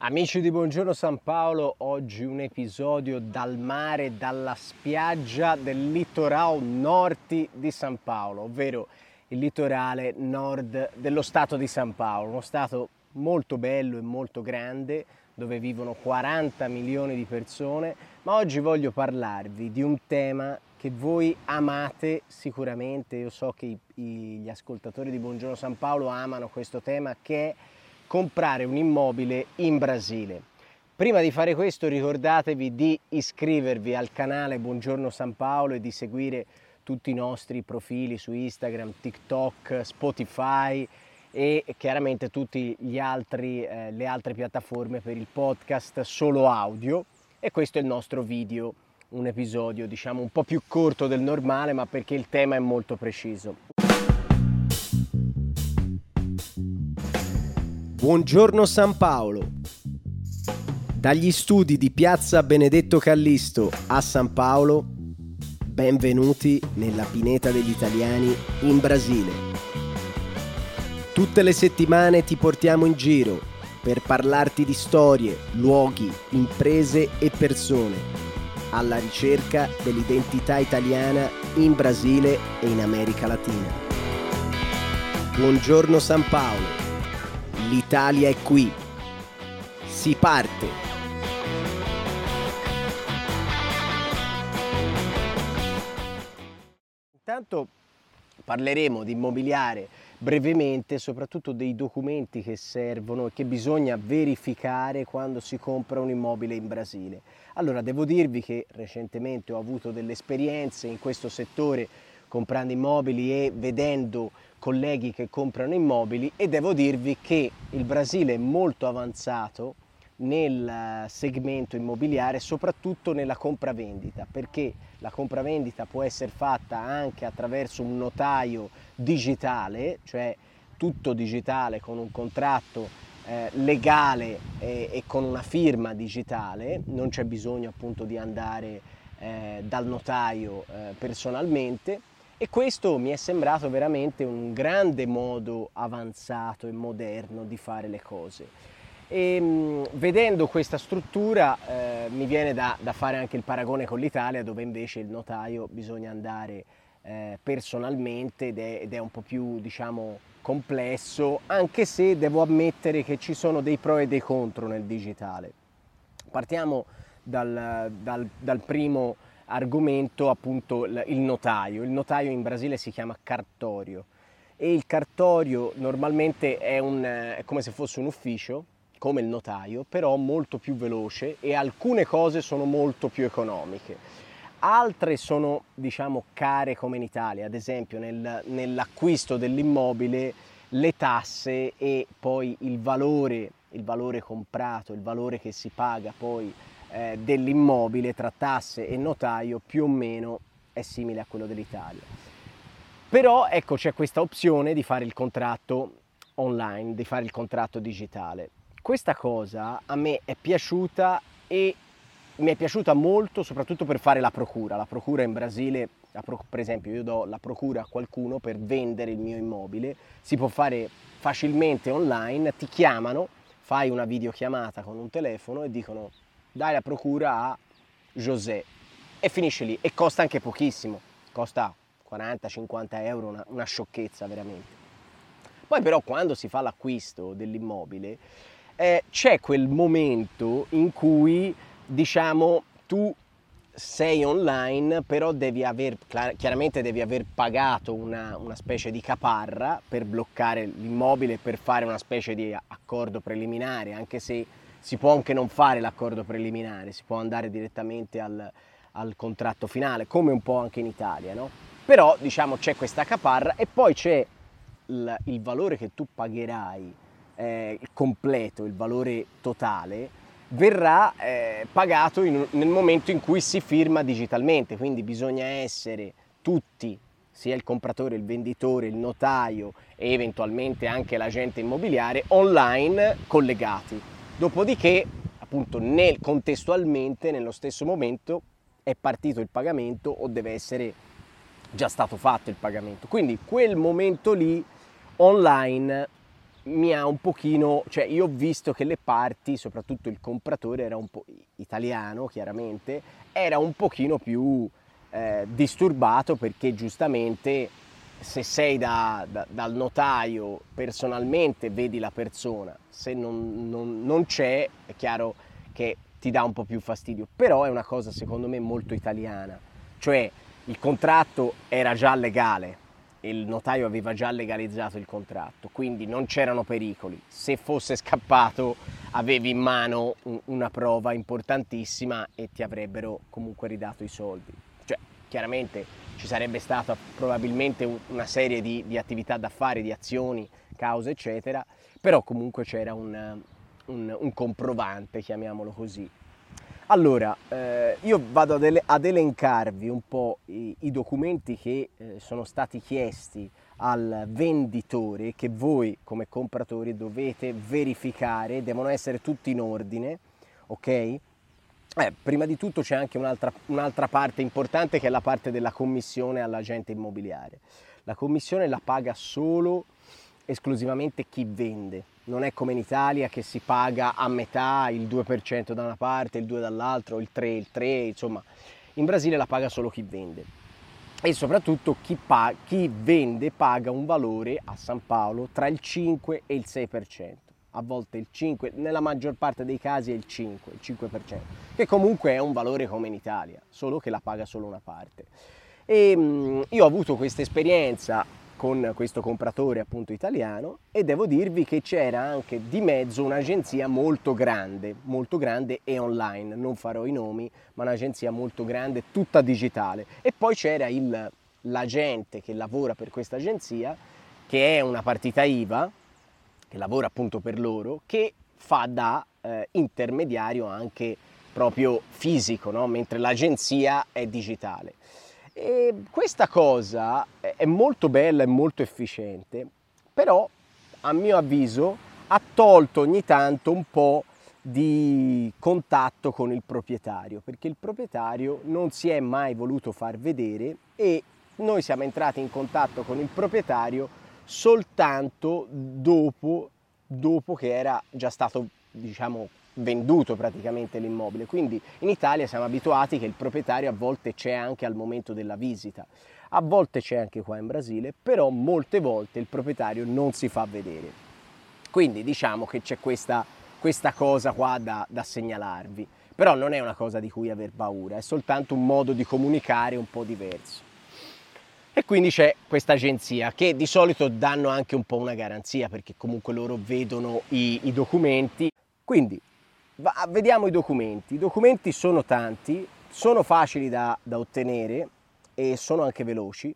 Amici di Buongiorno San Paolo, oggi un episodio dal mare, dalla spiaggia del litorale nord di San Paolo, ovvero il litorale nord dello stato di San Paolo, uno stato molto bello e molto grande dove vivono 40 milioni di persone, ma oggi voglio parlarvi di un tema che voi amate sicuramente, io so che gli ascoltatori di Buongiorno San Paolo amano questo tema che è comprare un immobile in Brasile. Prima di fare questo ricordatevi di iscrivervi al canale Buongiorno San Paolo e di seguire tutti i nostri profili su Instagram, TikTok, Spotify e chiaramente tutte eh, le altre piattaforme per il podcast solo audio e questo è il nostro video, un episodio diciamo un po' più corto del normale ma perché il tema è molto preciso. Buongiorno San Paolo. Dagli studi di Piazza Benedetto Callisto a San Paolo, benvenuti nella pineta degli italiani in Brasile. Tutte le settimane ti portiamo in giro per parlarti di storie, luoghi, imprese e persone, alla ricerca dell'identità italiana in Brasile e in America Latina. Buongiorno San Paolo L'Italia è qui. Si parte. Intanto parleremo di immobiliare brevemente, soprattutto dei documenti che servono e che bisogna verificare quando si compra un immobile in Brasile. Allora, devo dirvi che recentemente ho avuto delle esperienze in questo settore comprando immobili e vedendo colleghi che comprano immobili e devo dirvi che il Brasile è molto avanzato nel eh, segmento immobiliare, soprattutto nella compravendita, perché la compravendita può essere fatta anche attraverso un notaio digitale, cioè tutto digitale con un contratto eh, legale e, e, con una firma digitale, non c'è bisogno appunto di andare eh, dal notaio eh, personalmente e questo mi è sembrato veramente un grande modo avanzato e moderno di fare le cose. E mm, vedendo questa struttura eh, mi viene da, da, fare anche il paragone con l'Italia dove invece il notaio bisogna andare eh, personalmente ed è, ed è, un po' più diciamo complesso anche se devo ammettere che ci sono dei pro e dei contro nel digitale. Partiamo dal, dal, dal primo argomento appunto il notaio. Il notaio in Brasile si chiama cartorio e il cartorio normalmente è, un, è come se fosse un ufficio, come il notaio, però molto più veloce e alcune cose sono molto più economiche. Altre sono diciamo care come in Italia, ad esempio nel, nell'acquisto dell'immobile le tasse e poi il valore, il valore comprato, il valore che si paga poi eh, dell'immobile tra tasse e notaio più o meno è simile a quello dell'Italia. Però ecco c'è questa opzione di fare il contratto online, di fare il contratto digitale. Questa cosa a me è piaciuta e mi è piaciuta molto soprattutto per fare la procura. La procura in Brasile, per esempio io do la procura a qualcuno per vendere il mio immobile, si può fare facilmente online, ti chiamano, fai una videochiamata con un telefono e dicono dai la procura a José e finisce lì e costa anche pochissimo, costa 40-50 euro, una, una sciocchezza veramente. Poi però quando si fa l'acquisto dell'immobile eh, c'è quel momento in cui diciamo tu sei online, però devi aver, chiaramente devi aver pagato una, una, specie di caparra per bloccare l'immobile, per fare una specie di accordo preliminare, anche se si può anche non fare l'accordo preliminare, si può andare direttamente al, al contratto finale, come un po' anche in Italia, no? Però diciamo c'è questa caparra e poi c'è il, il valore che tu pagherai, eh, completo, il valore totale, verrà eh, pagato in, nel momento in cui si firma digitalmente, quindi bisogna essere tutti, sia il compratore, il venditore, il notaio e eventualmente anche l'agente immobiliare, online collegati. Dopodiché, appunto, nel, contestualmente, nello stesso momento, è partito il pagamento o deve essere già stato fatto il pagamento. Quindi quel momento lì online mi ha un pochino, cioè io ho visto che le parti, soprattutto il compratore era un po' italiano chiaramente, era un pochino più eh, disturbato perché giustamente se sei da, da, dal notaio personalmente vedi la persona, se non, non, non c'è è chiaro che ti dà un po' più fastidio, però è una cosa secondo me molto italiana, cioè il contratto era già legale, il notaio aveva già legalizzato il contratto, quindi non c'erano pericoli. Se fosse scappato avevi in mano una prova importantissima e ti avrebbero comunque ridato i soldi. Cioè, chiaramente ci sarebbe stata probabilmente una serie di, di attività d'affari, di azioni, cause, eccetera, però comunque c'era un, un, un comprovante, chiamiamolo così. Allora, eh, io vado ad, ele- ad, elencarvi un po' i, i documenti che eh, sono stati chiesti al venditore che voi come compratori dovete verificare, devono essere tutti in ordine, ok? Eh, prima di tutto c'è anche un'altra, un'altra parte importante che è la parte della commissione all'agente immobiliare. La commissione la paga solo esclusivamente chi vende. Non è come in Italia che si paga a metà il 2% da una parte, il 2% dall'altro, il 3%, il 3%, insomma. In Brasile la paga solo chi vende. E soprattutto chi, pa- chi vende paga un valore a San Paolo tra il 5 e il 6%. A volte il 5, nella maggior parte dei casi è il 5, il 5%, che comunque è un valore come in Italia, solo che la paga solo una parte. E mh, io ho avuto questa esperienza con questo compratore appunto italiano e devo dirvi che c'era anche di mezzo un'agenzia molto grande, molto grande e online, non farò i nomi, ma un'agenzia molto grande, tutta digitale. E poi c'era il, l'agente che lavora per questa agenzia, che è una partita IVA, che lavora appunto per loro, che fa da eh, intermediario anche proprio fisico, no? mentre l'agenzia è digitale. E questa cosa è molto bella e molto efficiente, però a mio avviso ha tolto ogni tanto un po' di contatto con il proprietario, perché il proprietario non si è mai voluto far vedere e noi siamo entrati in contatto con il proprietario soltanto dopo, dopo che era già stato diciamo venduto praticamente l'immobile. Quindi in Italia siamo abituati che il proprietario a volte c'è anche al momento della visita, a volte c'è anche qua in Brasile, però molte volte il proprietario non si fa vedere. Quindi diciamo che c'è questa, questa cosa qua da, da segnalarvi, però non è una cosa di cui aver paura, è soltanto un modo di comunicare un po' diverso. E quindi c'è questa agenzia che di solito danno anche un po' una garanzia perché comunque loro vedono i, i documenti. Quindi Va, vediamo i documenti. I documenti sono tanti, sono facili da, da ottenere e sono anche veloci,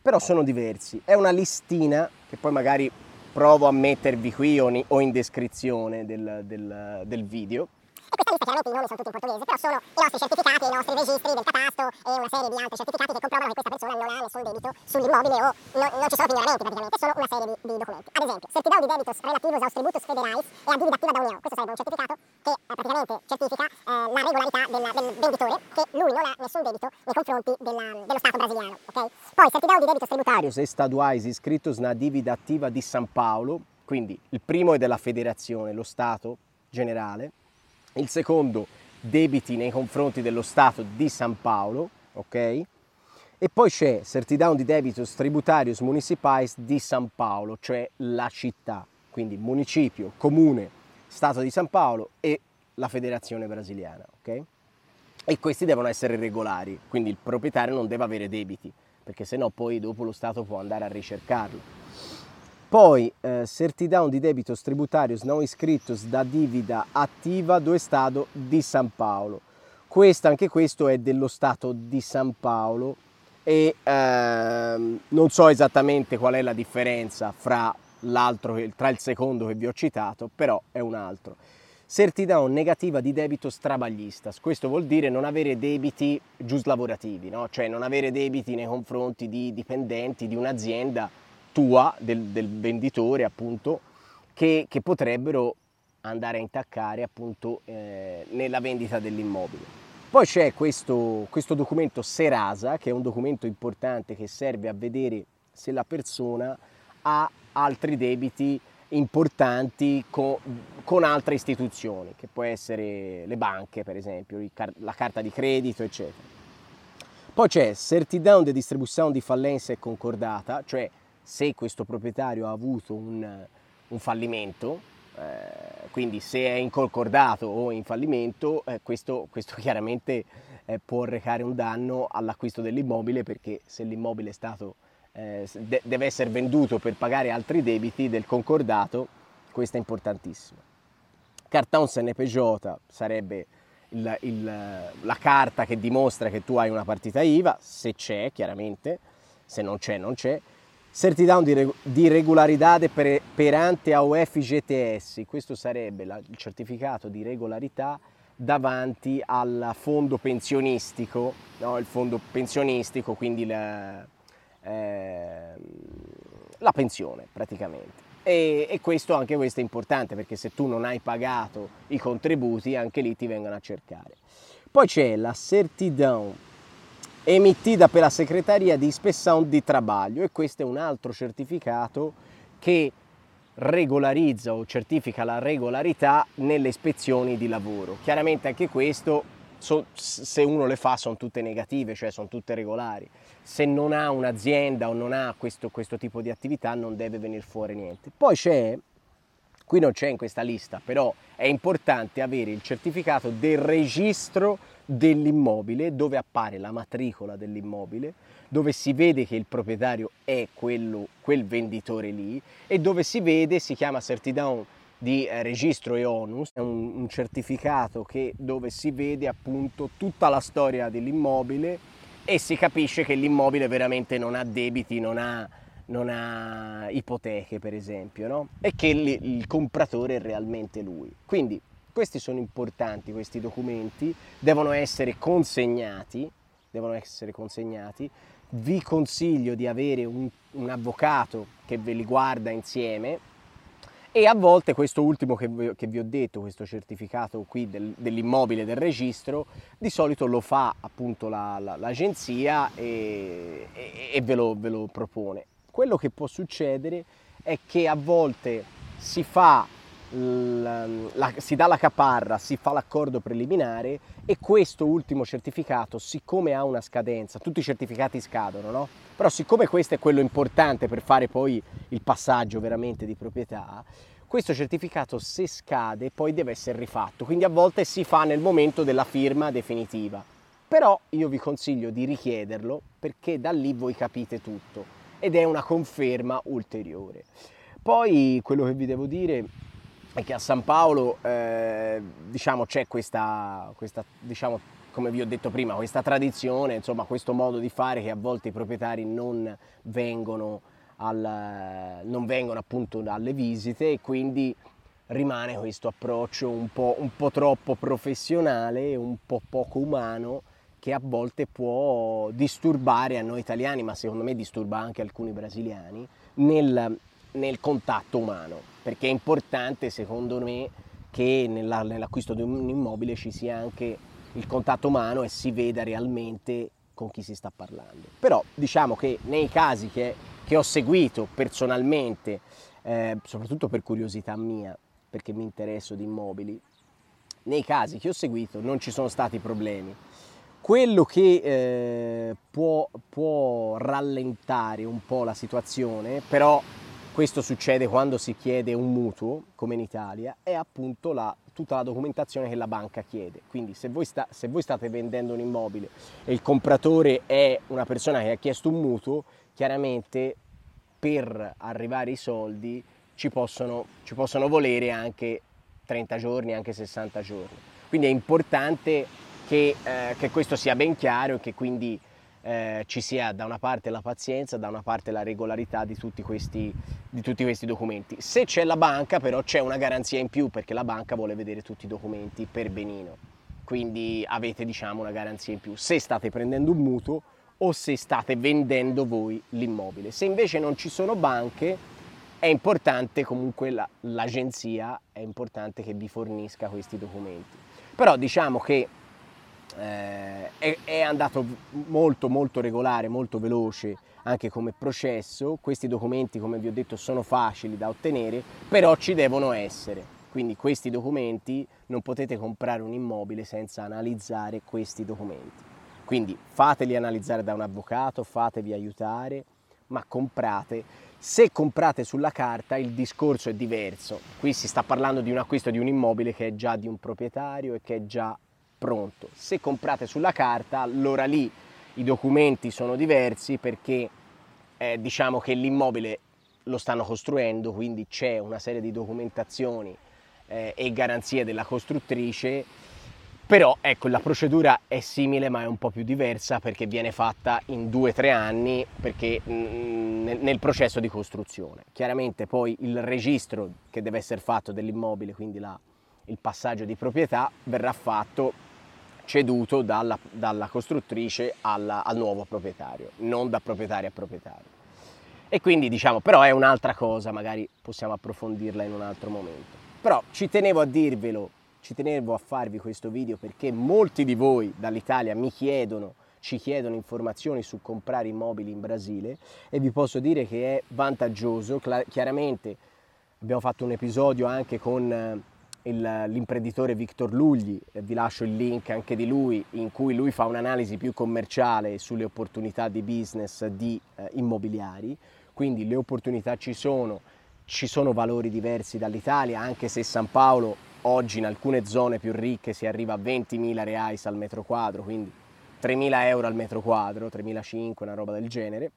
però sono diversi. È una listina che poi magari provo a mettervi qui o in descrizione del, del, del video e questa lista chiaramente i nomi sono tutti in portoghese, però sono i nostri certificati, i nostri registri del catasto e una serie di altri certificati che comprovano che questa persona non ha nessun debito sull'immobile o non ci sono figurati praticamente, sono una serie di, di documenti. Ad esempio, certidão di debitos relativos aos tributos federais e a dívida attiva da União. Questo sarebbe un certificato che eh, praticamente certifica eh, la regolarità della, del venditore che lui non ha nessun debito nei confronti della, dello Stato brasiliano, ok? Poi certidão di debitos tributários estaduais iscritos na dívida attiva di San Paolo, quindi il primo è della federazione, lo Stato generale, il secondo debiti nei confronti dello Stato di San Paolo, ok? E poi c'è Certidown di Debitos Tributarius Municipais di San Paolo, cioè la città, quindi municipio, comune, Stato di San Paolo e la federazione brasiliana, ok? E questi devono essere regolari, quindi il proprietario non deve avere debiti, perché sennò poi dopo lo Stato può andare a ricercarlo. Poi eh, certidão di debitos tributarios não iscritos da dívida attiva do Estado di San Paolo. Questo, anche questo è dello Stato di San Paolo e ehm, non so esattamente qual è la differenza fra, tra il secondo che vi ho citato, però è un altro. Certidão negativa di debito strabagliistas, questo vuol dire non avere debiti giuslavorativi, no? cioè non avere debiti nei confronti di dipendenti di un'azienda tua, del, del venditore appunto, che, che, potrebbero andare a intaccare appunto eh, nella vendita dell'immobile. Poi c'è questo, questo documento Serasa, che è un documento importante che serve a vedere se la persona ha altri debiti importanti con, con, altre istituzioni, che può essere le banche per esempio, la carta di credito eccetera. Poi c'è certidão de distribuzione di fallenza e concordata, cioè se questo proprietario ha avuto un, un fallimento, eh, quindi se è in concordato o in fallimento, eh, questo, questo, chiaramente eh, può recare un danno all'acquisto dell'immobile perché se l'immobile è stato eh, de- deve essere venduto per pagare altri debiti del concordato, questo è importantissimo. Carton CNPJ sarebbe il, il, la carta che dimostra che tu hai una partita IVA, se c'è chiaramente, se non c'è non c'è. Certidão di, di regolarità per, perante AOF GTS, questo sarebbe la, il certificato di regolarità davanti al fondo pensionistico, no? il fondo pensionistico, quindi la, eh, la pensione praticamente. E, e, questo, anche questo è importante perché se tu non hai pagato i contributi anche lì ti vengono a cercare. Poi c'è la certidão emitida per la segreteria di ispezione di trabalho e questo è un altro certificato che regolarizza o certifica la regolarità nelle ispezioni di lavoro. Chiaramente anche questo so, se uno le fa sono tutte negative, cioè sono tutte regolari. Se non ha un'azienda o non ha questo, questo tipo di attività non deve venire fuori niente. Poi c'è, qui non c'è in questa lista, però è importante avere il certificato del registro dell'immobile dove appare la matricola dell'immobile, dove si vede che il proprietario è quello, quel venditore lì e dove si vede, si chiama certidão di eh, registro e onus, è un, un certificato che, dove si vede appunto tutta la storia dell'immobile e si capisce che l'immobile veramente non ha debiti, non ha, non ha ipoteche per esempio, no? e che il, il compratore è realmente lui. Quindi questi sono importanti, questi documenti devono essere consegnati, devono essere consegnati. Vi consiglio di avere un, un avvocato che ve li guarda insieme e a volte questo ultimo che vi, che vi ho detto, questo certificato qui del, dell'immobile del registro, di solito lo fa appunto la, la, l'agenzia e, e, e ve, lo, ve lo propone. Quello che può succedere è che a volte si fa la, la, si dà la caparra, si fa l'accordo preliminare e questo ultimo certificato, siccome ha una scadenza, tutti i certificati scadono, no? Però siccome questo è quello importante per fare poi il passaggio veramente di proprietà, questo certificato se scade poi deve essere rifatto, quindi a volte si fa nel momento della firma definitiva. Però io vi consiglio di richiederlo perché da lì voi capite tutto ed è una conferma ulteriore. Poi quello che vi devo dire è che a San Paolo eh, diciamo, c'è questa, questa diciamo, come vi ho detto prima, questa tradizione, insomma, questo modo di fare che a volte i proprietari non vengono, al, non vengono appunto alle visite e quindi rimane questo approccio un po', un po' troppo professionale, un po' poco umano che a volte può disturbare a noi italiani, ma secondo me disturba anche alcuni brasiliani, nel, nel contatto umano, perché è importante secondo me che nella, nell'acquisto di un immobile ci sia anche il contatto umano e si veda realmente con chi si sta parlando. Però diciamo che nei casi che, che ho seguito personalmente, eh, soprattutto per curiosità mia, perché mi interesso di immobili, nei casi che ho seguito non ci sono stati problemi. Quello che eh, può, può rallentare un po' la situazione, però questo succede quando si chiede un mutuo, come in Italia, è appunto la tutta la documentazione che la banca chiede. Quindi se voi, sta, se voi, state vendendo un immobile e il compratore è una persona che ha chiesto un mutuo, chiaramente per arrivare ai soldi ci possono, ci possono volere anche 30 giorni, anche 60 giorni. Quindi è importante che, eh, che questo sia ben chiaro e che quindi eh, ci sia da una parte la pazienza, da una parte la regolarità di tutti, questi, di tutti questi documenti. Se c'è la banca però c'è una garanzia in più perché la banca vuole vedere tutti i documenti per benino, quindi avete diciamo una garanzia in più se state prendendo un mutuo o se state vendendo voi l'immobile. Se invece non ci sono banche è importante comunque la, l'agenzia, è importante che vi fornisca questi documenti. Però diciamo che eh, è, è andato molto molto regolare, molto veloce anche come processo. Questi documenti, come vi ho detto, sono facili da ottenere, però ci devono essere. Quindi questi documenti non potete comprare un immobile senza analizzare questi documenti. Quindi fateli analizzare da un avvocato, fatevi aiutare, ma comprate. Se comprate sulla carta il discorso è diverso. Qui si sta parlando di un acquisto di un immobile che è già di un proprietario e che è già pronto. Se comprate sulla carta, allora lì i documenti sono diversi perché eh, diciamo che l'immobile lo stanno costruendo, quindi c'è una serie di documentazioni eh, e garanzie della costruttrice, però ecco la procedura è simile ma è un po' più diversa perché viene fatta in due o tre anni perché, mh, mm, nel, nel, processo di costruzione. Chiaramente poi il registro che deve essere fatto dell'immobile, quindi la, il passaggio di proprietà, verrà fatto ceduto dalla, dalla costruttrice alla, al nuovo proprietario, non da proprietario a proprietario. E quindi diciamo, però è un'altra cosa, magari possiamo approfondirla in un altro momento. Però ci tenevo a dirvelo, ci tenevo a farvi questo video perché molti di voi dall'Italia mi chiedono, ci chiedono informazioni su comprare immobili in Brasile e vi posso dire che è vantaggioso, chiaramente abbiamo fatto un episodio anche con l'imprenditore Victor Lugli, vi lascio il link anche di lui, in cui lui fa un'analisi più commerciale sulle opportunità di business di eh, immobiliari, quindi le opportunità ci sono, ci sono valori diversi dall'Italia, anche se San Paolo oggi in alcune zone più ricche si arriva a 20.000 reais al metro quadro, quindi 3.000 euro al metro quadro, 3.500, una roba del genere,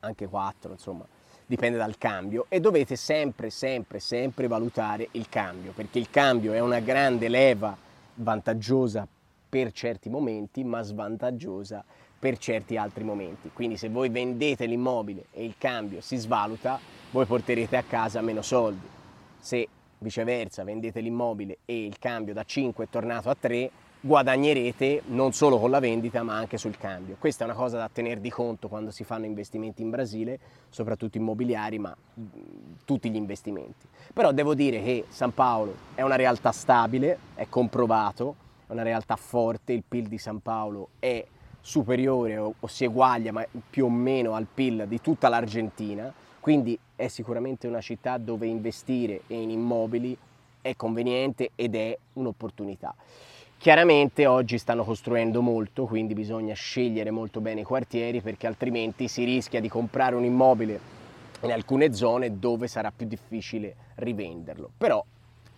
anche 4, insomma dipende dal cambio e dovete sempre, sempre, sempre valutare il cambio, perché il cambio è una grande leva vantaggiosa per certi momenti, ma svantaggiosa per certi altri momenti. Quindi se voi vendete l'immobile e il cambio si svaluta, voi porterete a casa meno soldi. Se viceversa vendete l'immobile e il cambio da 5 è tornato a 3, guadagnerete non solo con la vendita ma anche sul cambio. Questa è una cosa da tenere di conto quando si fanno investimenti in Brasile, soprattutto immobiliari, ma tutti gli investimenti. Però devo dire che San Paolo è una realtà stabile, è comprovato, è una realtà forte, il PIL di San Paolo è superiore o, o si eguaglia ma più o meno al PIL di tutta l'Argentina, quindi è sicuramente una città dove investire in immobili è conveniente ed è un'opportunità. Chiaramente oggi stanno costruendo molto, quindi bisogna scegliere molto bene i quartieri perché altrimenti si rischia di comprare un immobile in alcune zone dove sarà più difficile rivenderlo. Però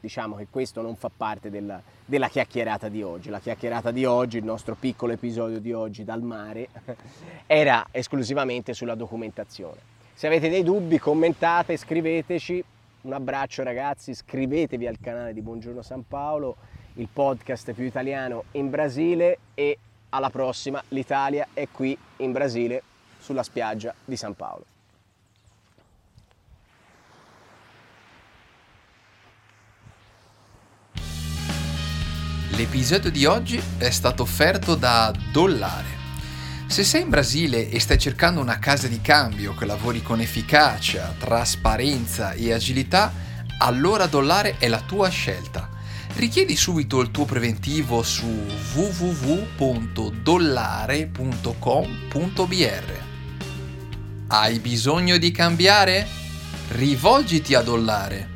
diciamo che questo non fa parte della, della, chiacchierata di oggi. La chiacchierata di oggi, il nostro piccolo episodio di oggi dal mare, era esclusivamente sulla documentazione. Se avete dei dubbi commentate, scriveteci. Un abbraccio ragazzi, iscrivetevi al canale di Buongiorno San Paolo il podcast più italiano in Brasile e alla prossima, l'Italia è qui in Brasile sulla spiaggia di San Paolo. L'episodio di oggi è stato offerto da Dollare. Se sei in Brasile e stai cercando una casa di cambio che lavori con efficacia, trasparenza e agilità, allora Dollare è la tua scelta richiedi subito il tuo preventivo su www.dollare.com.br. Hai bisogno di cambiare? Rivolgiti a Dollare